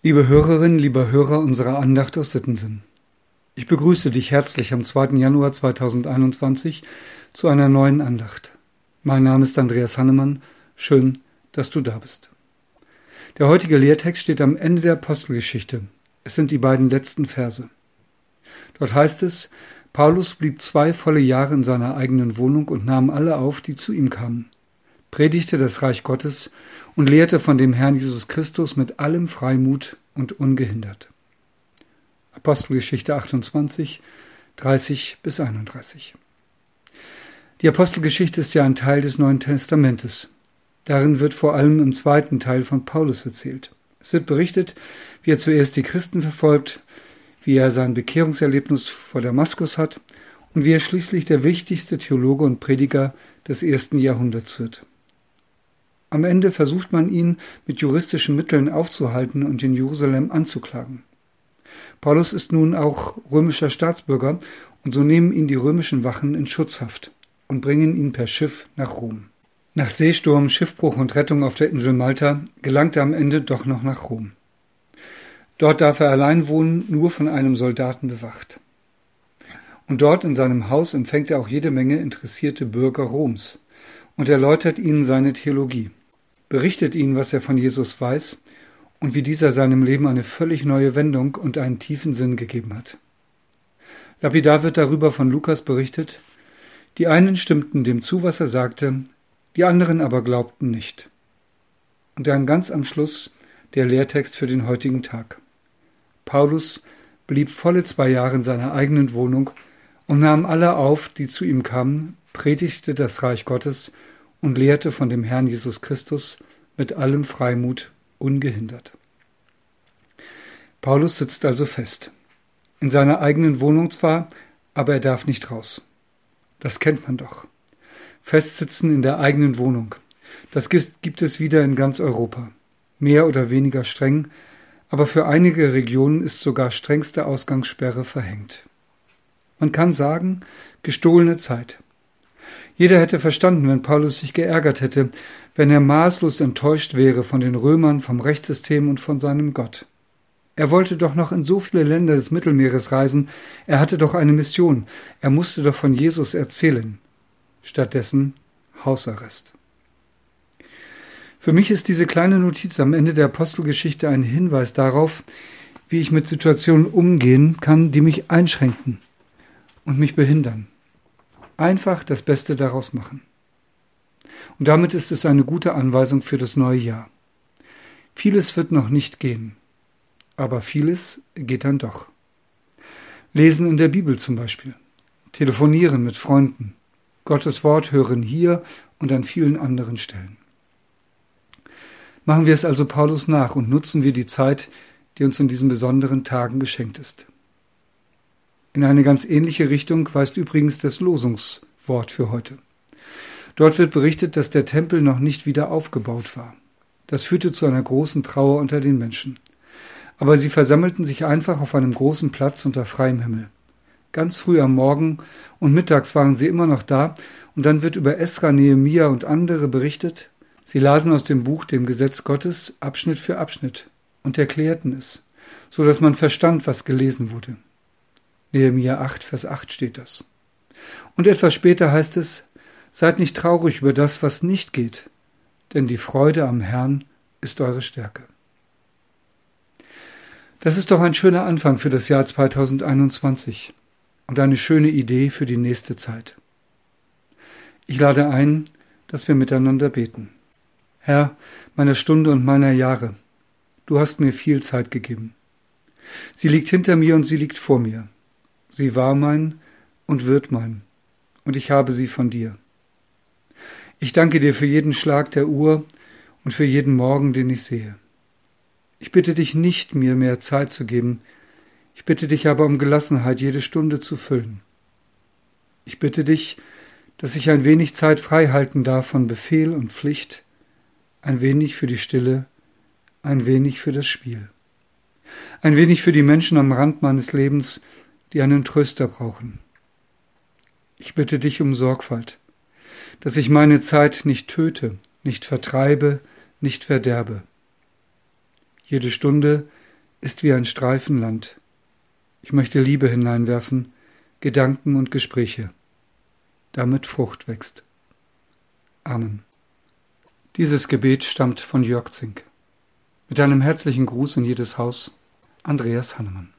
Liebe Hörerinnen, lieber Hörer unserer Andacht aus Sittensen. Ich begrüße dich herzlich am 2. Januar 2021 zu einer neuen Andacht. Mein Name ist Andreas Hannemann. Schön, dass du da bist. Der heutige Lehrtext steht am Ende der Apostelgeschichte. Es sind die beiden letzten Verse. Dort heißt es, Paulus blieb zwei volle Jahre in seiner eigenen Wohnung und nahm alle auf, die zu ihm kamen, predigte das Reich Gottes und lehrte von dem Herrn Jesus Christus mit allem Freimut und ungehindert. Apostelgeschichte 28, 30 bis 31. Die Apostelgeschichte ist ja ein Teil des Neuen Testamentes. Darin wird vor allem im zweiten Teil von Paulus erzählt. Es wird berichtet, wie er zuerst die Christen verfolgt, wie er sein Bekehrungserlebnis vor Damaskus hat und wie er schließlich der wichtigste Theologe und Prediger des ersten Jahrhunderts wird. Am Ende versucht man ihn mit juristischen Mitteln aufzuhalten und in Jerusalem anzuklagen. Paulus ist nun auch römischer Staatsbürger und so nehmen ihn die römischen Wachen in Schutzhaft und bringen ihn per Schiff nach Rom. Nach Seesturm, Schiffbruch und Rettung auf der Insel Malta gelangt er am Ende doch noch nach Rom. Dort darf er allein wohnen, nur von einem Soldaten bewacht. Und dort in seinem Haus empfängt er auch jede Menge interessierte Bürger Roms und erläutert ihnen seine Theologie, berichtet ihnen, was er von Jesus weiß und wie dieser seinem Leben eine völlig neue Wendung und einen tiefen Sinn gegeben hat. Lapidar wird darüber von Lukas berichtet, die einen stimmten dem zu, was er sagte, die anderen aber glaubten nicht. Und dann ganz am Schluss der Lehrtext für den heutigen Tag. Paulus blieb volle zwei Jahre in seiner eigenen Wohnung und nahm alle auf, die zu ihm kamen, predigte das Reich Gottes und lehrte von dem Herrn Jesus Christus mit allem Freimut ungehindert. Paulus sitzt also fest. In seiner eigenen Wohnung zwar, aber er darf nicht raus. Das kennt man doch. Festsitzen in der eigenen Wohnung. Das gibt es wieder in ganz Europa. Mehr oder weniger streng, aber für einige Regionen ist sogar strengste Ausgangssperre verhängt. Man kann sagen, gestohlene Zeit. Jeder hätte verstanden, wenn Paulus sich geärgert hätte, wenn er maßlos enttäuscht wäre von den Römern, vom Rechtssystem und von seinem Gott. Er wollte doch noch in so viele Länder des Mittelmeeres reisen, er hatte doch eine Mission, er musste doch von Jesus erzählen. Stattdessen Hausarrest. Für mich ist diese kleine Notiz am Ende der Apostelgeschichte ein Hinweis darauf, wie ich mit Situationen umgehen kann, die mich einschränken und mich behindern. Einfach das Beste daraus machen. Und damit ist es eine gute Anweisung für das neue Jahr. Vieles wird noch nicht gehen, aber vieles geht dann doch. Lesen in der Bibel zum Beispiel, telefonieren mit Freunden, Gottes Wort hören hier und an vielen anderen Stellen. Machen wir es also Paulus nach und nutzen wir die Zeit, die uns in diesen besonderen Tagen geschenkt ist. In eine ganz ähnliche Richtung weist übrigens das Losungswort für heute. Dort wird berichtet, dass der Tempel noch nicht wieder aufgebaut war. Das führte zu einer großen Trauer unter den Menschen. Aber sie versammelten sich einfach auf einem großen Platz unter freiem Himmel. Ganz früh am Morgen und mittags waren sie immer noch da, und dann wird über Esra, Nehemia und andere berichtet, Sie lasen aus dem Buch, dem Gesetz Gottes, Abschnitt für Abschnitt und erklärten es, so dass man verstand, was gelesen wurde. Nehemiah 8, Vers 8 steht das. Und etwas später heißt es, seid nicht traurig über das, was nicht geht, denn die Freude am Herrn ist eure Stärke. Das ist doch ein schöner Anfang für das Jahr 2021 und eine schöne Idee für die nächste Zeit. Ich lade ein, dass wir miteinander beten. Herr, meiner Stunde und meiner Jahre, du hast mir viel Zeit gegeben. Sie liegt hinter mir und sie liegt vor mir. Sie war mein und wird mein, und ich habe sie von dir. Ich danke dir für jeden Schlag der Uhr und für jeden Morgen, den ich sehe. Ich bitte dich nicht, mir mehr Zeit zu geben, ich bitte dich aber um Gelassenheit, jede Stunde zu füllen. Ich bitte dich, dass ich ein wenig Zeit frei halten darf von Befehl und Pflicht, ein wenig für die Stille, ein wenig für das Spiel, ein wenig für die Menschen am Rand meines Lebens, die einen Tröster brauchen. Ich bitte dich um Sorgfalt, dass ich meine Zeit nicht töte, nicht vertreibe, nicht verderbe. Jede Stunde ist wie ein Streifenland. Ich möchte Liebe hineinwerfen, Gedanken und Gespräche, damit Frucht wächst. Amen. Dieses Gebet stammt von Jörg Zink. Mit einem herzlichen Gruß in jedes Haus, Andreas Hannemann.